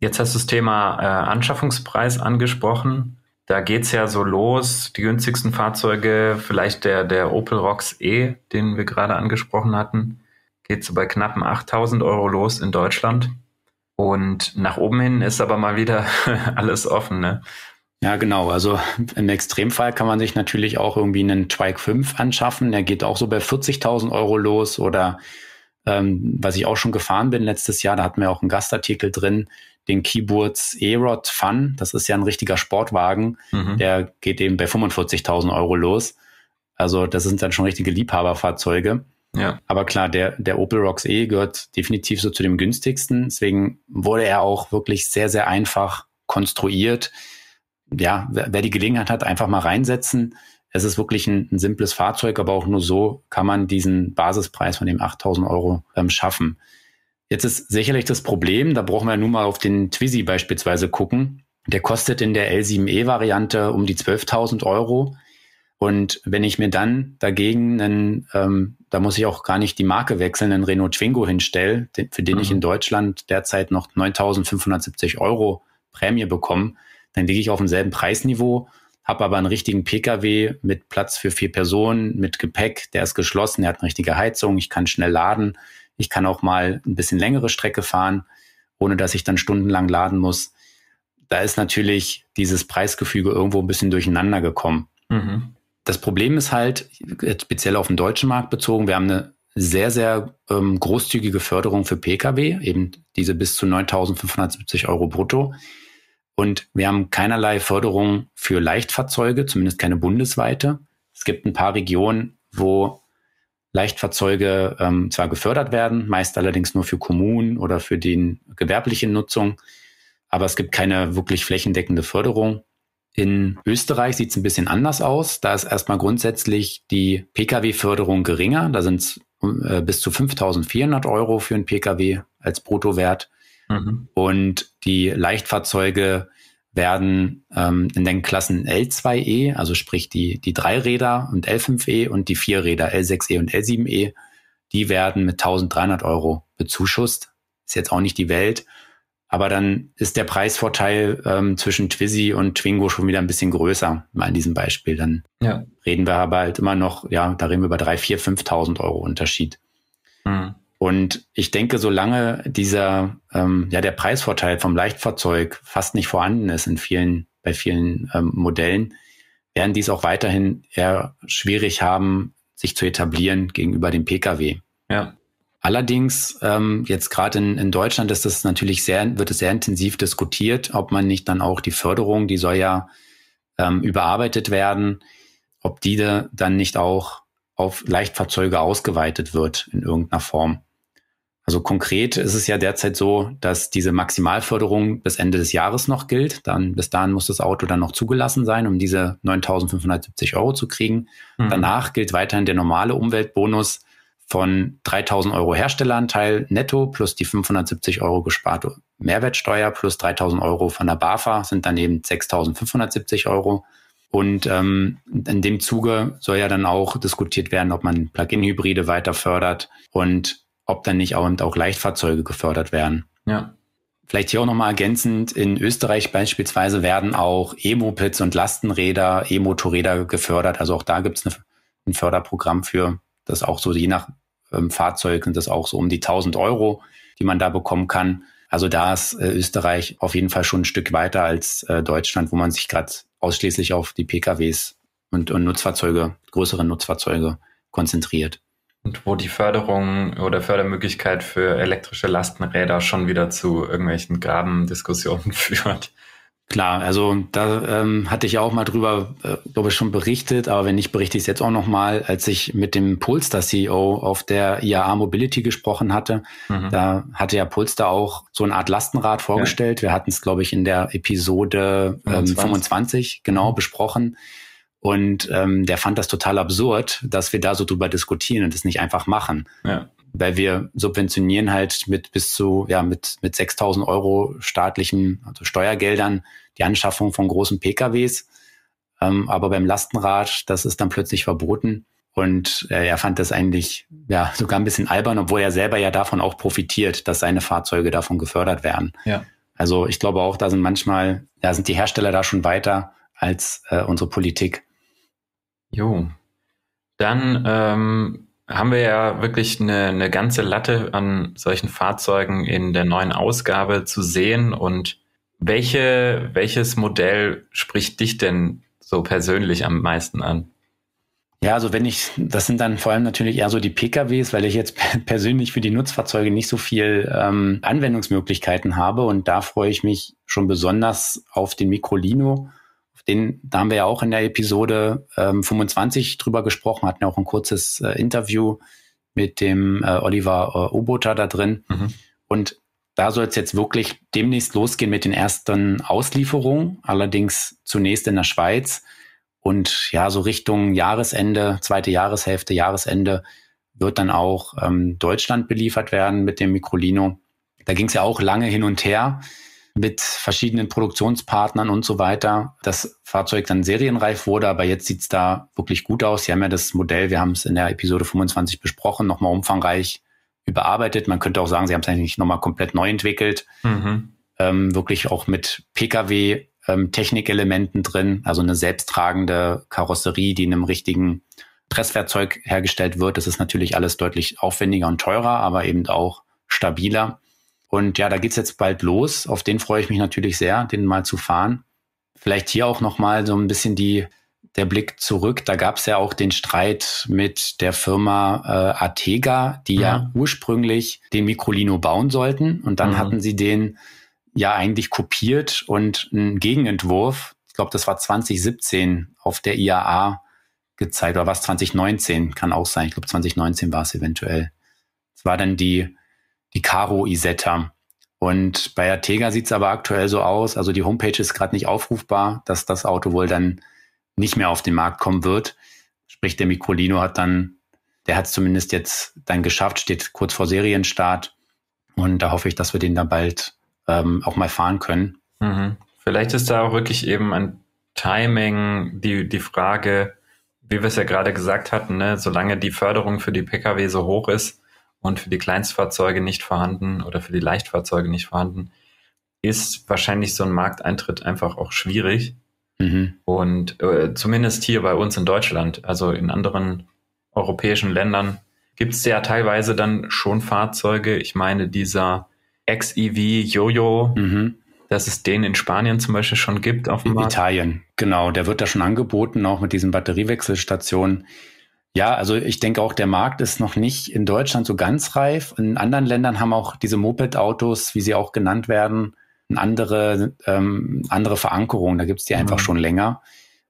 Jetzt hast du das Thema äh, Anschaffungspreis angesprochen. Da geht's ja so los, die günstigsten Fahrzeuge, vielleicht der, der Opel Rocks E, den wir gerade angesprochen hatten, geht so bei knappen 8000 Euro los in Deutschland. Und nach oben hin ist aber mal wieder [LAUGHS] alles offen, ne? Ja, genau. Also im Extremfall kann man sich natürlich auch irgendwie einen Twike 5 anschaffen. Der geht auch so bei 40.000 Euro los oder ähm, was ich auch schon gefahren bin letztes Jahr, da hatten wir auch einen Gastartikel drin, den Keyboards E-Rod Fun. Das ist ja ein richtiger Sportwagen. Mhm. Der geht eben bei 45.000 Euro los. Also das sind dann schon richtige Liebhaberfahrzeuge. Ja. Aber klar, der, der Opel Rocks E gehört definitiv so zu dem günstigsten. Deswegen wurde er auch wirklich sehr, sehr einfach konstruiert. Ja, wer, wer die Gelegenheit hat, einfach mal reinsetzen. Es ist wirklich ein, ein, simples Fahrzeug, aber auch nur so kann man diesen Basispreis von dem 8000 Euro ähm, schaffen. Jetzt ist sicherlich das Problem, da brauchen wir nun mal auf den Twizy beispielsweise gucken. Der kostet in der L7E-Variante um die 12.000 Euro. Und wenn ich mir dann dagegen einen, ähm, da muss ich auch gar nicht die Marke wechseln, einen Renault Twingo hinstelle, für den mhm. ich in Deutschland derzeit noch 9.570 Euro Prämie bekomme, dann liege ich auf demselben Preisniveau, habe aber einen richtigen Pkw mit Platz für vier Personen, mit Gepäck, der ist geschlossen, der hat eine richtige Heizung, ich kann schnell laden, ich kann auch mal ein bisschen längere Strecke fahren, ohne dass ich dann stundenlang laden muss. Da ist natürlich dieses Preisgefüge irgendwo ein bisschen durcheinander gekommen. Mhm. Das Problem ist halt, speziell auf den deutschen Markt bezogen, wir haben eine sehr, sehr ähm, großzügige Förderung für Pkw, eben diese bis zu 9.570 Euro brutto. Und wir haben keinerlei Förderung für Leichtfahrzeuge, zumindest keine bundesweite. Es gibt ein paar Regionen, wo Leichtfahrzeuge ähm, zwar gefördert werden, meist allerdings nur für Kommunen oder für die gewerbliche Nutzung. aber es gibt keine wirklich flächendeckende Förderung. In Österreich sieht es ein bisschen anders aus. Da ist erstmal grundsätzlich die Pkw-Förderung geringer. Da sind es äh, bis zu 5.400 Euro für einen Pkw als Bruttowert. Mhm. Und die Leichtfahrzeuge werden ähm, in den Klassen L2E, also sprich die, die Dreiräder und L5E und die Vierräder L6E und L7E, die werden mit 1300 Euro bezuschusst. Ist jetzt auch nicht die Welt. Aber dann ist der Preisvorteil ähm, zwischen Twizy und Twingo schon wieder ein bisschen größer, mal in diesem Beispiel. Dann ja. reden wir aber halt immer noch, ja, da reden wir über 3.000, 4.000, 5.000 Euro Unterschied. Mhm. Und ich denke, solange dieser, ähm, ja, der Preisvorteil vom Leichtfahrzeug fast nicht vorhanden ist in vielen, bei vielen ähm, Modellen, werden dies auch weiterhin eher schwierig haben, sich zu etablieren gegenüber dem Pkw. Ja. Allerdings, ähm, jetzt gerade in, in Deutschland ist das natürlich sehr, wird es sehr intensiv diskutiert, ob man nicht dann auch die Förderung, die soll ja ähm, überarbeitet werden, ob die dann nicht auch auf Leichtfahrzeuge ausgeweitet wird in irgendeiner Form. Also konkret ist es ja derzeit so, dass diese Maximalförderung bis Ende des Jahres noch gilt. Dann bis dahin muss das Auto dann noch zugelassen sein, um diese 9.570 Euro zu kriegen. Mhm. Danach gilt weiterhin der normale Umweltbonus von 3.000 Euro Herstelleranteil netto plus die 570 Euro gesparte Mehrwertsteuer plus 3.000 Euro von der BAFA sind dann eben 6.570 Euro. Und ähm, in dem Zuge soll ja dann auch diskutiert werden, ob man Plug-in-Hybride weiter fördert und ob dann nicht auch, auch Leichtfahrzeuge gefördert werden. Ja. Vielleicht hier auch nochmal ergänzend, in Österreich beispielsweise werden auch E-Mopeds und Lastenräder, E-Motorräder gefördert. Also auch da gibt es ein Förderprogramm für, das auch so je nach ähm, Fahrzeug sind das auch so um die 1000 Euro, die man da bekommen kann. Also da ist äh, Österreich auf jeden Fall schon ein Stück weiter als äh, Deutschland, wo man sich gerade ausschließlich auf die PKWs und, und Nutzfahrzeuge, größere Nutzfahrzeuge konzentriert. Und wo die Förderung oder Fördermöglichkeit für elektrische Lastenräder schon wieder zu irgendwelchen Grabendiskussionen [LAUGHS] führt. Klar, also da ähm, hatte ich auch mal drüber, äh, glaube ich, schon berichtet, aber wenn nicht, berichte ich es jetzt auch nochmal, als ich mit dem Polestar-CEO auf der IAA Mobility gesprochen hatte. Mhm. Da hatte ja Polestar auch so eine Art Lastenrad vorgestellt. Ja. Wir hatten es, glaube ich, in der Episode ähm, 25. 25 genau mhm. besprochen. Und ähm, der fand das total absurd, dass wir da so drüber diskutieren und das nicht einfach machen. Ja. Weil wir subventionieren halt mit bis zu, ja, mit, mit 6000 Euro staatlichen also Steuergeldern die Anschaffung von großen PKWs. Ähm, aber beim Lastenrad, das ist dann plötzlich verboten. Und äh, er fand das eigentlich ja sogar ein bisschen albern, obwohl er selber ja davon auch profitiert, dass seine Fahrzeuge davon gefördert werden. Ja. Also ich glaube auch, da sind manchmal, da sind die Hersteller da schon weiter als äh, unsere Politik. Jo. Dann ähm, haben wir ja wirklich eine, eine ganze Latte an solchen Fahrzeugen in der neuen Ausgabe zu sehen. Und welche, welches Modell spricht dich denn so persönlich am meisten an? Ja, also wenn ich, das sind dann vor allem natürlich eher so die PKWs, weil ich jetzt [LAUGHS] persönlich für die Nutzfahrzeuge nicht so viel ähm, Anwendungsmöglichkeiten habe und da freue ich mich schon besonders auf den Microlino den, da haben wir ja auch in der Episode ähm, 25 drüber gesprochen, hatten ja auch ein kurzes äh, Interview mit dem äh, Oliver äh, Oboter da drin. Mhm. Und da soll es jetzt wirklich demnächst losgehen mit den ersten Auslieferungen, allerdings zunächst in der Schweiz. Und ja, so Richtung Jahresende, zweite Jahreshälfte, Jahresende wird dann auch ähm, Deutschland beliefert werden mit dem Microlino. Da ging es ja auch lange hin und her mit verschiedenen Produktionspartnern und so weiter. Das Fahrzeug dann serienreif wurde, aber jetzt sieht's da wirklich gut aus. Sie haben ja das Modell, wir haben es in der Episode 25 besprochen, nochmal umfangreich überarbeitet. Man könnte auch sagen, sie haben es eigentlich nochmal komplett neu entwickelt. Mhm. Ähm, wirklich auch mit Pkw ähm, drin, also eine selbsttragende Karosserie, die in einem richtigen Presswerkzeug hergestellt wird. Das ist natürlich alles deutlich aufwendiger und teurer, aber eben auch stabiler. Und ja, da geht's jetzt bald los. Auf den freue ich mich natürlich sehr, den mal zu fahren. Vielleicht hier auch nochmal so ein bisschen die, der Blick zurück. Da gab's ja auch den Streit mit der Firma äh, Atega, die mhm. ja ursprünglich den Microlino bauen sollten. Und dann mhm. hatten sie den ja eigentlich kopiert und einen Gegenentwurf, ich glaube, das war 2017 auf der IAA gezeigt, oder was 2019 kann auch sein. Ich glaube, 2019 war es eventuell. Es war dann die die Caro Isetta. Und bei Artega sieht es aber aktuell so aus, also die Homepage ist gerade nicht aufrufbar, dass das Auto wohl dann nicht mehr auf den Markt kommen wird. Sprich, der Microlino hat dann, der hat es zumindest jetzt dann geschafft, steht kurz vor Serienstart. Und da hoffe ich, dass wir den dann bald ähm, auch mal fahren können. Mhm. Vielleicht ist da auch wirklich eben ein Timing, die, die Frage, wie wir es ja gerade gesagt hatten, ne, solange die Förderung für die Pkw so hoch ist und für die Kleinstfahrzeuge nicht vorhanden oder für die Leichtfahrzeuge nicht vorhanden, ist wahrscheinlich so ein Markteintritt einfach auch schwierig. Mhm. Und äh, zumindest hier bei uns in Deutschland, also in anderen europäischen Ländern, gibt es ja teilweise dann schon Fahrzeuge. Ich meine, dieser XEV Jojo, mhm dass es den in Spanien zum Beispiel schon gibt auf dem in Markt? Italien, genau. Der wird da schon angeboten, auch mit diesen Batteriewechselstationen. Ja, also ich denke auch, der Markt ist noch nicht in Deutschland so ganz reif. In anderen Ländern haben auch diese Moped-Autos, wie sie auch genannt werden, eine andere, ähm, andere Verankerung. Da gibt es die einfach mhm. schon länger.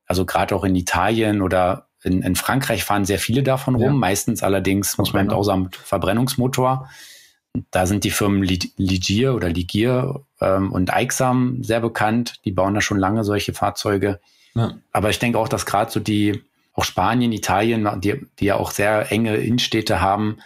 Also gerade auch in Italien oder in, in, Frankreich fahren sehr viele davon rum. Ja. Meistens allerdings, muss man eben auch sagen, mit Verbrennungsmotor. Da sind die Firmen Ligier oder Ligier ähm, und Aixam sehr bekannt. Die bauen da schon lange solche Fahrzeuge. Ja. Aber ich denke auch, dass gerade so die, auch Spanien, Italien, die, die ja auch sehr enge Innenstädte haben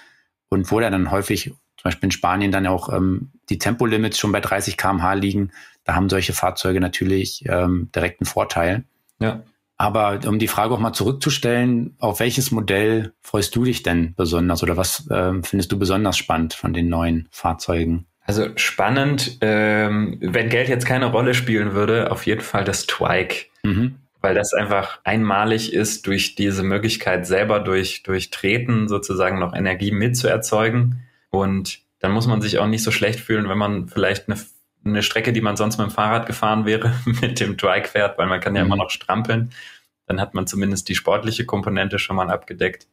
und wo dann häufig, zum Beispiel in Spanien, dann auch ähm, die Tempolimits schon bei 30 km/h liegen, da haben solche Fahrzeuge natürlich ähm, direkt einen Vorteil. Ja. Aber um die Frage auch mal zurückzustellen, auf welches Modell freust du dich denn besonders oder was äh, findest du besonders spannend von den neuen Fahrzeugen? Also spannend, ähm, wenn Geld jetzt keine Rolle spielen würde, auf jeden Fall das Twike. Mhm. Weil das einfach einmalig ist, durch diese Möglichkeit selber durch, durch Treten sozusagen noch Energie mitzuerzeugen. Und dann muss man sich auch nicht so schlecht fühlen, wenn man vielleicht eine, eine Strecke, die man sonst mit dem Fahrrad gefahren wäre, [LAUGHS] mit dem Twike fährt, weil man kann ja mhm. immer noch strampeln. Dann hat man zumindest die sportliche Komponente schon mal abgedeckt.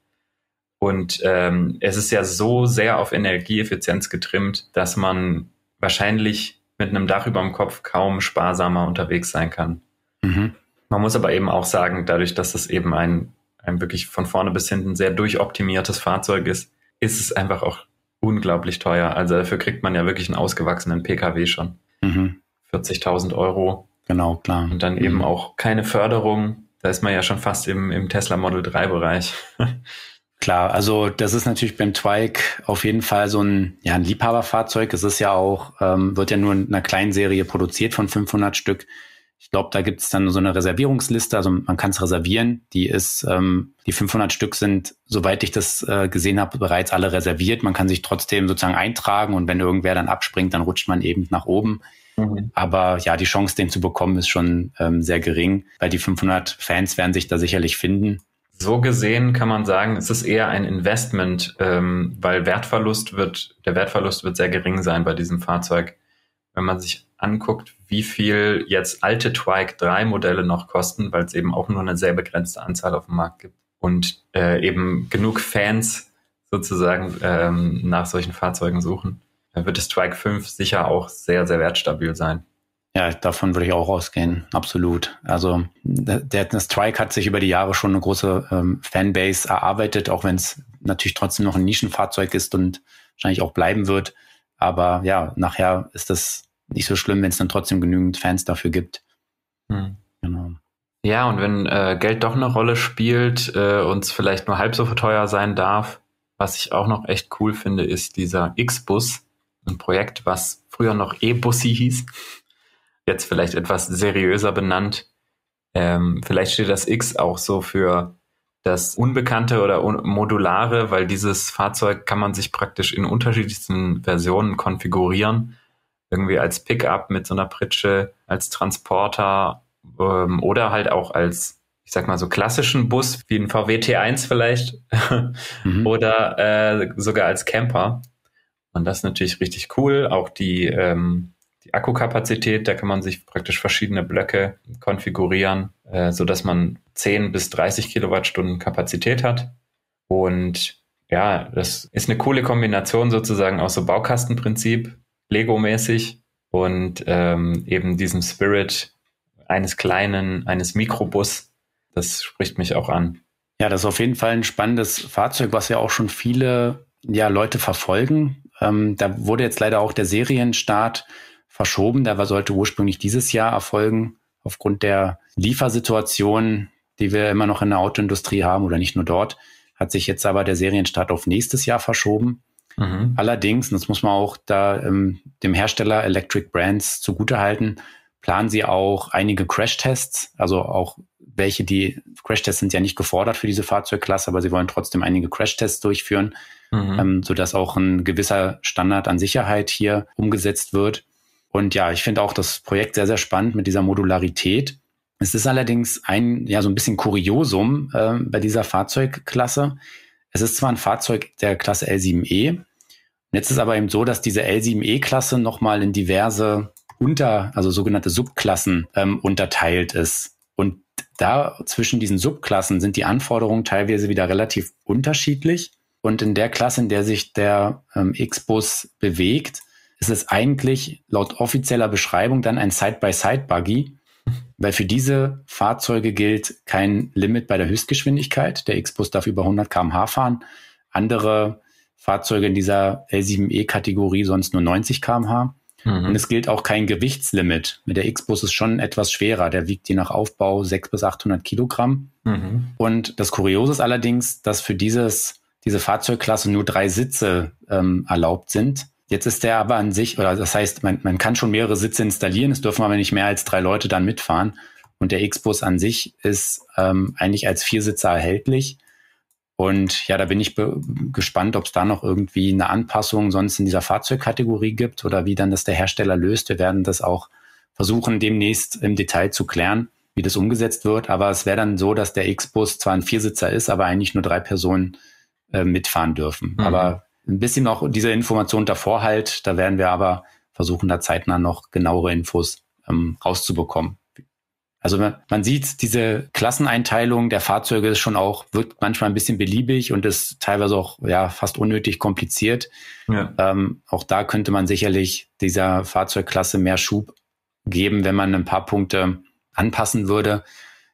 Und ähm, es ist ja so sehr auf Energieeffizienz getrimmt, dass man wahrscheinlich mit einem Dach über dem Kopf kaum sparsamer unterwegs sein kann. Mhm. Man muss aber eben auch sagen, dadurch, dass es eben ein, ein wirklich von vorne bis hinten sehr durchoptimiertes Fahrzeug ist, ist es einfach auch unglaublich teuer. Also dafür kriegt man ja wirklich einen ausgewachsenen Pkw schon. Mhm. 40.000 Euro. Genau, klar. Und dann mhm. eben auch keine Förderung. Da ist man ja schon fast im, im Tesla Model 3 Bereich. [LAUGHS] Klar, also das ist natürlich beim Twike auf jeden Fall so ein, ja, ein Liebhaberfahrzeug. Es ist ja auch, ähm, wird ja nur in einer kleinen Serie produziert von 500 Stück. Ich glaube, da gibt es dann so eine Reservierungsliste, also man kann es reservieren. Die ist, ähm, die 500 Stück sind, soweit ich das äh, gesehen habe, bereits alle reserviert. Man kann sich trotzdem sozusagen eintragen und wenn irgendwer dann abspringt, dann rutscht man eben nach oben. Mhm. Aber ja, die Chance, den zu bekommen, ist schon ähm, sehr gering, weil die 500 Fans werden sich da sicherlich finden. So gesehen kann man sagen, es ist eher ein Investment, ähm, weil Wertverlust wird, der Wertverlust wird sehr gering sein bei diesem Fahrzeug. Wenn man sich anguckt, wie viel jetzt alte Twike 3 Modelle noch kosten, weil es eben auch nur eine sehr begrenzte Anzahl auf dem Markt gibt und äh, eben genug Fans sozusagen ähm, nach solchen Fahrzeugen suchen, dann wird das Twike 5 sicher auch sehr, sehr wertstabil sein. Ja, davon würde ich auch ausgehen, absolut. Also der, der Strike hat sich über die Jahre schon eine große ähm, Fanbase erarbeitet, auch wenn es natürlich trotzdem noch ein Nischenfahrzeug ist und wahrscheinlich auch bleiben wird. Aber ja, nachher ist das nicht so schlimm, wenn es dann trotzdem genügend Fans dafür gibt. Hm. Genau. Ja, und wenn äh, Geld doch eine Rolle spielt äh, und es vielleicht nur halb so teuer sein darf, was ich auch noch echt cool finde, ist dieser X-Bus, ein Projekt, was früher noch E-Bussi hieß jetzt vielleicht etwas seriöser benannt. Ähm, vielleicht steht das X auch so für das Unbekannte oder un Modulare, weil dieses Fahrzeug kann man sich praktisch in unterschiedlichsten Versionen konfigurieren. Irgendwie als Pickup mit so einer Pritsche, als Transporter ähm, oder halt auch als, ich sag mal, so klassischen Bus wie ein VW T1 vielleicht [LAUGHS] mhm. oder äh, sogar als Camper. Und das ist natürlich richtig cool. Auch die ähm, die Akkukapazität, da kann man sich praktisch verschiedene Blöcke konfigurieren, äh, so dass man 10 bis 30 Kilowattstunden Kapazität hat. Und ja, das ist eine coole Kombination sozusagen aus so Baukastenprinzip, Lego-mäßig und ähm, eben diesem Spirit eines kleinen, eines Mikrobus. Das spricht mich auch an. Ja, das ist auf jeden Fall ein spannendes Fahrzeug, was ja auch schon viele ja, Leute verfolgen Ähm, da wurde jetzt leider auch der Serienstart verschoben. Der sollte ursprünglich dieses Jahr erfolgen, aufgrund der Liefersituation, die wir immer noch in der Autoindustrie haben oder nicht nur dort, hat sich jetzt aber der Serienstart auf nächstes Jahr verschoben. Mhm. Allerdings, und das muss man auch da ähm, dem Hersteller Electric Brands zugutehalten, planen sie auch einige Crash-Tests, also auch welche, die Crash-Tests sind ja nicht gefordert für diese Fahrzeugklasse, aber sie wollen trotzdem einige Crash-Tests durchführen, mhm. ähm, sodass auch ein gewisser Standard an Sicherheit hier umgesetzt wird. Und ja, ich finde auch das Projekt sehr, sehr spannend mit dieser Modularität. Es ist allerdings ein, ja, so ein bisschen Kuriosum äh, bei dieser Fahrzeugklasse. Es ist zwar ein Fahrzeug der Klasse L7E, jetzt ist aber eben so, dass diese L7E-Klasse nochmal in diverse unter, also sogenannte Subklassen ähm, unterteilt ist. Und da zwischen diesen Subklassen sind die Anforderungen teilweise wieder relativ unterschiedlich. Und in der Klasse, in der sich der ähm, X-Bus bewegt, ist es eigentlich laut offizieller Beschreibung dann ein Side-by-Side-Buggy, weil für diese Fahrzeuge gilt kein Limit bei der Höchstgeschwindigkeit. Der X-Bus darf über 100 km/h fahren. Andere Fahrzeuge in dieser L7E-Kategorie sonst nur 90 km/h. Mhm. Und es gilt auch kein Gewichtslimit. Mit der X-Bus ist schon etwas schwerer. Der wiegt je nach Aufbau 600 bis 800 Kilogramm. Mhm. Und das Kuriose ist allerdings, dass für dieses, diese Fahrzeugklasse nur drei Sitze ähm, erlaubt sind. Jetzt ist der aber an sich, oder das heißt, man, man kann schon mehrere Sitze installieren, es dürfen aber nicht mehr als drei Leute dann mitfahren. Und der X-Bus an sich ist ähm, eigentlich als Viersitzer erhältlich. Und ja, da bin ich gespannt, ob es da noch irgendwie eine Anpassung sonst in dieser Fahrzeugkategorie gibt oder wie dann das der Hersteller löst. Wir werden das auch versuchen, demnächst im Detail zu klären, wie das umgesetzt wird. Aber es wäre dann so, dass der X-Bus zwar ein Viersitzer ist, aber eigentlich nur drei Personen äh, mitfahren dürfen. Mhm. Aber ein bisschen noch diese Information davor halt. Da werden wir aber versuchen, da zeitnah noch genauere Infos ähm, rauszubekommen. Also man, man sieht, diese Klasseneinteilung der Fahrzeuge ist schon auch, wird manchmal ein bisschen beliebig und ist teilweise auch ja fast unnötig kompliziert. Ja. Ähm, auch da könnte man sicherlich dieser Fahrzeugklasse mehr Schub geben, wenn man ein paar Punkte anpassen würde.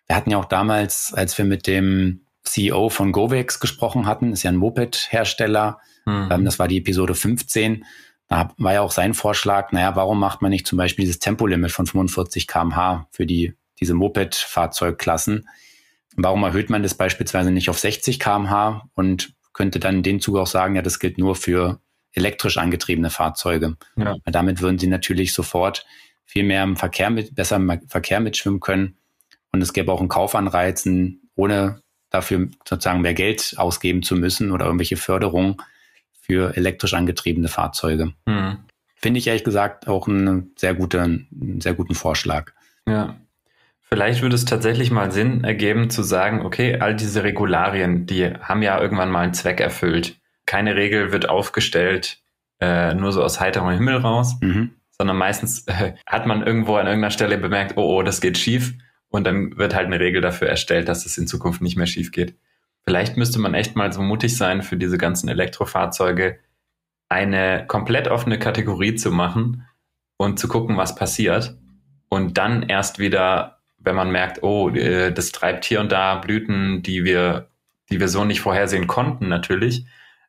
Wir hatten ja auch damals, als wir mit dem CEO von Govex gesprochen hatten, ist ja ein Moped-Hersteller, mhm. ähm, das war die Episode 15, da war ja auch sein Vorschlag, naja, warum macht man nicht zum Beispiel dieses Tempolimit von 45 kmh für die diese Moped-Fahrzeugklassen. Warum erhöht man das beispielsweise nicht auf 60 kmh und könnte dann in dem Zuge auch sagen, ja, das gilt nur für elektrisch angetriebene Fahrzeuge. Ja. Damit würden sie natürlich sofort viel mehr im Verkehr mit, besser im Verkehr mitschwimmen können. Und es gäbe auch einen Kaufanreizen, ohne dafür sozusagen mehr Geld ausgeben zu müssen oder irgendwelche Förderungen für elektrisch angetriebene Fahrzeuge. Mhm. Finde ich ehrlich gesagt auch einen sehr, gute, einen sehr guten Vorschlag. Ja. Vielleicht würde es tatsächlich mal Sinn ergeben zu sagen, okay, all diese Regularien, die haben ja irgendwann mal einen Zweck erfüllt. Keine Regel wird aufgestellt, äh, nur so aus heiterem Himmel raus, mhm. sondern meistens äh, hat man irgendwo an irgendeiner Stelle bemerkt, oh, oh, das geht schief. Und dann wird halt eine Regel dafür erstellt, dass es in Zukunft nicht mehr schief geht. Vielleicht müsste man echt mal so mutig sein, für diese ganzen Elektrofahrzeuge eine komplett offene Kategorie zu machen und zu gucken, was passiert. Und dann erst wieder wenn man merkt, oh, äh, das treibt hier und da Blüten, die wir, die wir so nicht vorhersehen konnten, natürlich.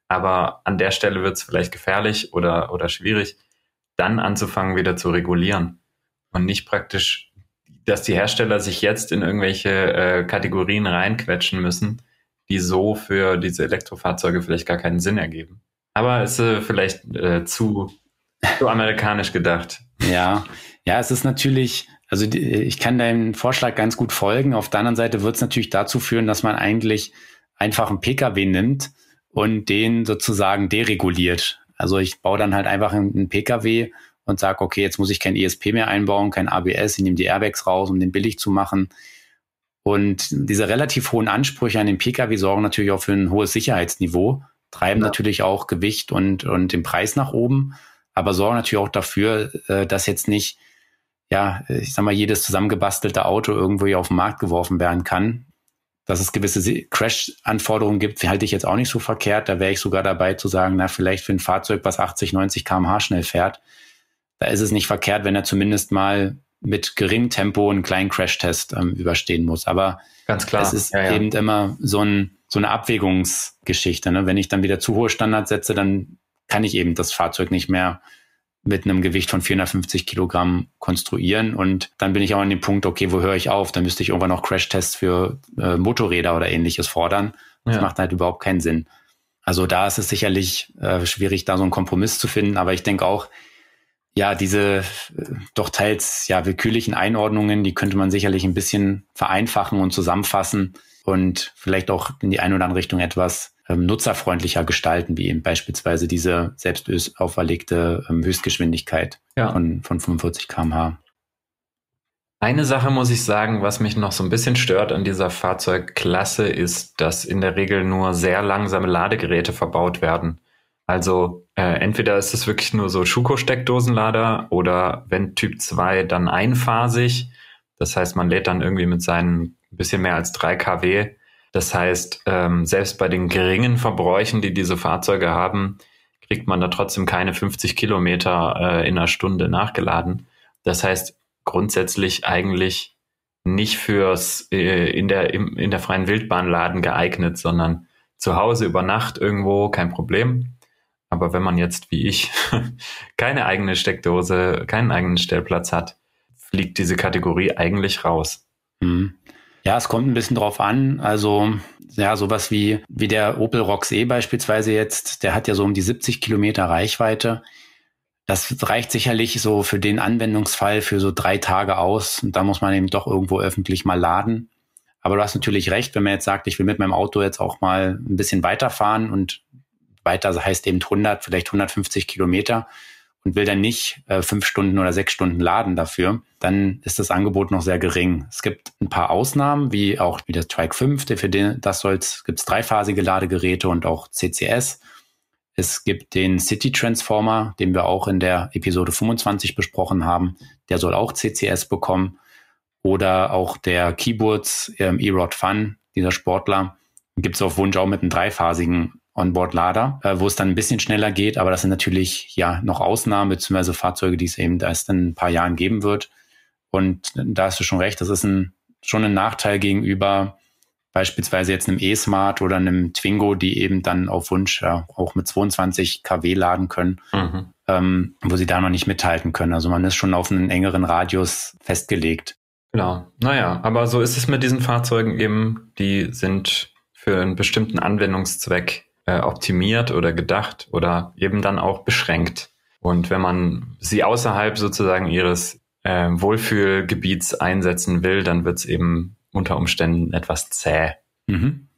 Aber an der Stelle wird es vielleicht gefährlich oder, oder schwierig, dann anzufangen, wieder zu regulieren. Und nicht praktisch, dass die Hersteller sich jetzt in irgendwelche äh, Kategorien reinquetschen müssen, die so für diese Elektrofahrzeuge vielleicht gar keinen Sinn ergeben. Aber es ist äh, vielleicht äh, zu, zu amerikanisch gedacht. Ja, ja, es ist natürlich, also die, ich kann deinem Vorschlag ganz gut folgen. Auf der anderen Seite wird es natürlich dazu führen, dass man eigentlich einfach einen Pkw nimmt und den sozusagen dereguliert. Also ich baue dann halt einfach einen Pkw und sage, okay, jetzt muss ich kein ESP mehr einbauen, kein ABS, ich nehme die Airbags raus, um den billig zu machen. Und diese relativ hohen Ansprüche an den Pkw sorgen natürlich auch für ein hohes Sicherheitsniveau, treiben ja. natürlich auch Gewicht und, und den Preis nach oben, aber sorgen natürlich auch dafür, äh, dass jetzt nicht ja, ich sag mal, jedes zusammengebastelte Auto irgendwo hier auf den Markt geworfen werden kann. Dass es gewisse Crash-Anforderungen gibt, halte ich jetzt auch nicht so verkehrt. Da wäre ich sogar dabei zu sagen, na, vielleicht für ein Fahrzeug, was 80, 90 kmh schnell fährt, da ist es nicht verkehrt, wenn er zumindest mal mit geringem Tempo einen kleinen Crash-Test ähm, überstehen muss. Aber Ganz klar. es ist ja, ja. eben immer so, ein, so eine Abwägungsgeschichte. Ne? Wenn ich dann wieder zu hohe Standards setze, dann kann ich eben das Fahrzeug nicht mehr mit einem Gewicht von 450 Kilogramm konstruieren. Und dann bin ich auch an dem Punkt, okay, wo höre ich auf? Dann müsste ich irgendwann noch Crashtests für äh, Motorräder oder ähnliches fordern. Das ja. macht halt überhaupt keinen Sinn. Also da ist es sicherlich äh, schwierig, da so einen Kompromiss zu finden. Aber ich denke auch, ja, diese äh, doch teils ja willkürlichen Einordnungen, die könnte man sicherlich ein bisschen vereinfachen und zusammenfassen und vielleicht auch in die eine oder andere Richtung etwas ähm, nutzerfreundlicher gestalten, wie eben beispielsweise diese selbst auferlegte ähm, Höchstgeschwindigkeit ja. von, von 45 kmh. Eine Sache muss ich sagen, was mich noch so ein bisschen stört an dieser Fahrzeugklasse, ist, dass in der Regel nur sehr langsame Ladegeräte verbaut werden. Also äh, entweder ist es wirklich nur so Schuko-Steckdosenlader oder wenn Typ 2 dann einphasig. Das heißt, man lädt dann irgendwie mit seinen bisschen mehr als 3 kW das heißt, ähm, selbst bei den geringen Verbräuchen, die diese Fahrzeuge haben, kriegt man da trotzdem keine 50 Kilometer äh, in einer Stunde nachgeladen. Das heißt, grundsätzlich eigentlich nicht fürs äh, in der im, in der freien Wildbahn laden geeignet, sondern zu Hause über Nacht irgendwo kein Problem. Aber wenn man jetzt wie ich [LAUGHS] keine eigene Steckdose, keinen eigenen Stellplatz hat, fliegt diese Kategorie eigentlich raus. Mhm. Ja, es kommt ein bisschen drauf an. Also, ja, sowas wie, wie der Opel Rox E beispielsweise jetzt, der hat ja so um die 70 Kilometer Reichweite. Das reicht sicherlich so für den Anwendungsfall für so drei Tage aus. Und da muss man eben doch irgendwo öffentlich mal laden. Aber du hast natürlich recht, wenn man jetzt sagt, ich will mit meinem Auto jetzt auch mal ein bisschen weiterfahren und weiter heißt eben 100, vielleicht 150 Kilometer und will dann nicht äh, fünf Stunden oder sechs Stunden laden dafür, dann ist das Angebot noch sehr gering. Es gibt ein paar Ausnahmen, wie auch wie das Trike 5, der für den, das soll gibt es dreiphasige Ladegeräte und auch CCS. Es gibt den City Transformer, den wir auch in der Episode 25 besprochen haben. Der soll auch CCS bekommen. Oder auch der Keyboards ähm, E-Rod Fun, dieser Sportler, gibt es auf Wunsch auch mit einem dreiphasigen Onboard-Lader, äh, wo es dann ein bisschen schneller geht, aber das sind natürlich ja noch Ausnahmen, beziehungsweise Fahrzeuge, die es eben erst in ein paar Jahren geben wird. Und da hast du schon recht, das ist ein, schon ein Nachteil gegenüber beispielsweise jetzt einem E-Smart oder einem Twingo, die eben dann auf Wunsch ja, auch mit 22 kW laden können, mhm. ähm, wo sie da noch nicht mithalten können. Also man ist schon auf einen engeren Radius festgelegt. Genau. Naja, aber so ist es mit diesen Fahrzeugen eben. Die sind für einen bestimmten Anwendungszweck äh, optimiert oder gedacht oder eben dann auch beschränkt. Und wenn man sie außerhalb sozusagen ihres äh, Wohlfühlgebiets einsetzen will, dann wird es eben unter Umständen etwas zäh. Mhm.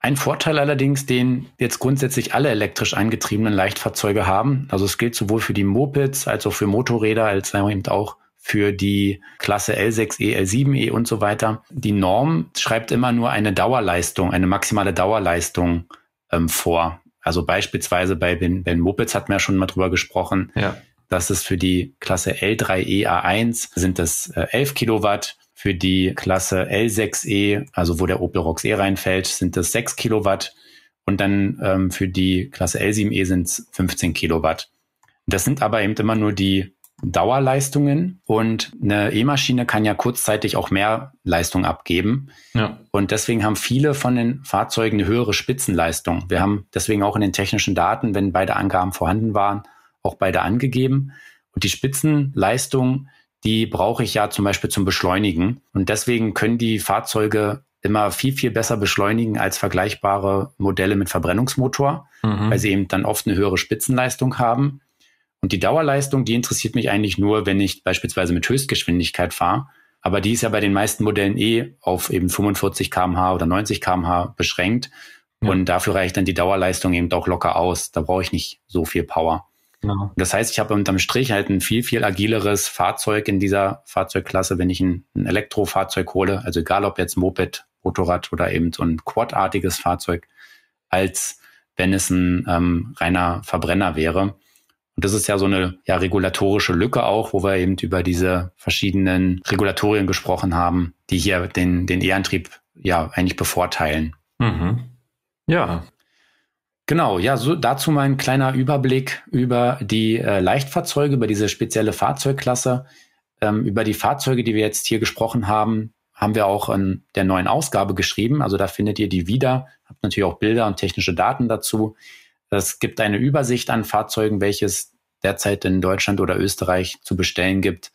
Ein Vorteil allerdings, den jetzt grundsätzlich alle elektrisch angetriebenen Leichtfahrzeuge haben, also es gilt sowohl für die Mopeds als auch für Motorräder, als eben auch für die Klasse L6E, L7E und so weiter. Die Norm schreibt immer nur eine Dauerleistung, eine maximale Dauerleistung ähm, vor. Also beispielsweise bei den, den Mopeds hat man ja schon mal drüber gesprochen. Ja. Das ist für die Klasse L3E A1 sind das äh, 11 Kilowatt. Für die Klasse L6E, also wo der Opel Rox E reinfällt, sind das 6 Kilowatt. Und dann ähm, für die Klasse L7E sind es 15 Kilowatt. Das sind aber eben immer nur die Dauerleistungen und eine E-Maschine kann ja kurzzeitig auch mehr Leistung abgeben. Ja. Und deswegen haben viele von den Fahrzeugen eine höhere Spitzenleistung. Wir haben deswegen auch in den technischen Daten, wenn beide Angaben vorhanden waren, auch beide angegeben. Und die Spitzenleistung, die brauche ich ja zum Beispiel zum Beschleunigen. Und deswegen können die Fahrzeuge immer viel, viel besser beschleunigen als vergleichbare Modelle mit Verbrennungsmotor, mhm. weil sie eben dann oft eine höhere Spitzenleistung haben. Und die Dauerleistung, die interessiert mich eigentlich nur, wenn ich beispielsweise mit Höchstgeschwindigkeit fahre. Aber die ist ja bei den meisten Modellen eh auf eben 45 kmh oder 90 kmh beschränkt. Ja. Und dafür reicht dann die Dauerleistung eben auch locker aus. Da brauche ich nicht so viel Power. Genau. Das heißt, ich habe unterm Strich halt ein viel, viel agileres Fahrzeug in dieser Fahrzeugklasse, wenn ich ein, ein Elektrofahrzeug hole, also egal ob jetzt Moped, Motorrad oder eben so ein Quad-artiges Fahrzeug, als wenn es ein ähm, reiner Verbrenner wäre. Und das ist ja so eine ja, regulatorische Lücke auch, wo wir eben über diese verschiedenen Regulatorien gesprochen haben, die hier den, den E-Antrieb ja eigentlich bevorteilen. Mhm. Ja. Genau, ja, so dazu mal ein kleiner Überblick über die äh, Leichtfahrzeuge, über diese spezielle Fahrzeugklasse. Ähm, über die Fahrzeuge, die wir jetzt hier gesprochen haben, haben wir auch in der neuen Ausgabe geschrieben. Also da findet ihr die wieder. Habt natürlich auch Bilder und technische Daten dazu. Das gibt eine Übersicht an Fahrzeugen, welches derzeit in Deutschland oder Österreich zu bestellen gibt.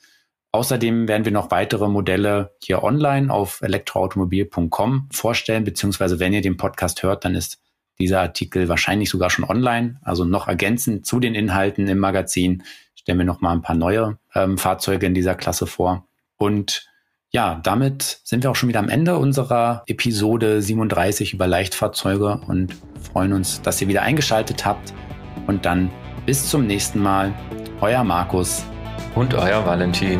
Außerdem werden wir noch weitere Modelle hier online auf elektroautomobil.com vorstellen, beziehungsweise wenn ihr den Podcast hört, dann ist dieser Artikel wahrscheinlich sogar schon online. Also noch ergänzend zu den Inhalten im Magazin stellen wir noch mal ein paar neue ähm, Fahrzeuge in dieser Klasse vor. Und ja, damit sind wir auch schon wieder am Ende unserer Episode 37 über Leichtfahrzeuge und freuen uns, dass ihr wieder eingeschaltet habt. Und dann bis zum nächsten Mal. Euer Markus. Und euer Valentin.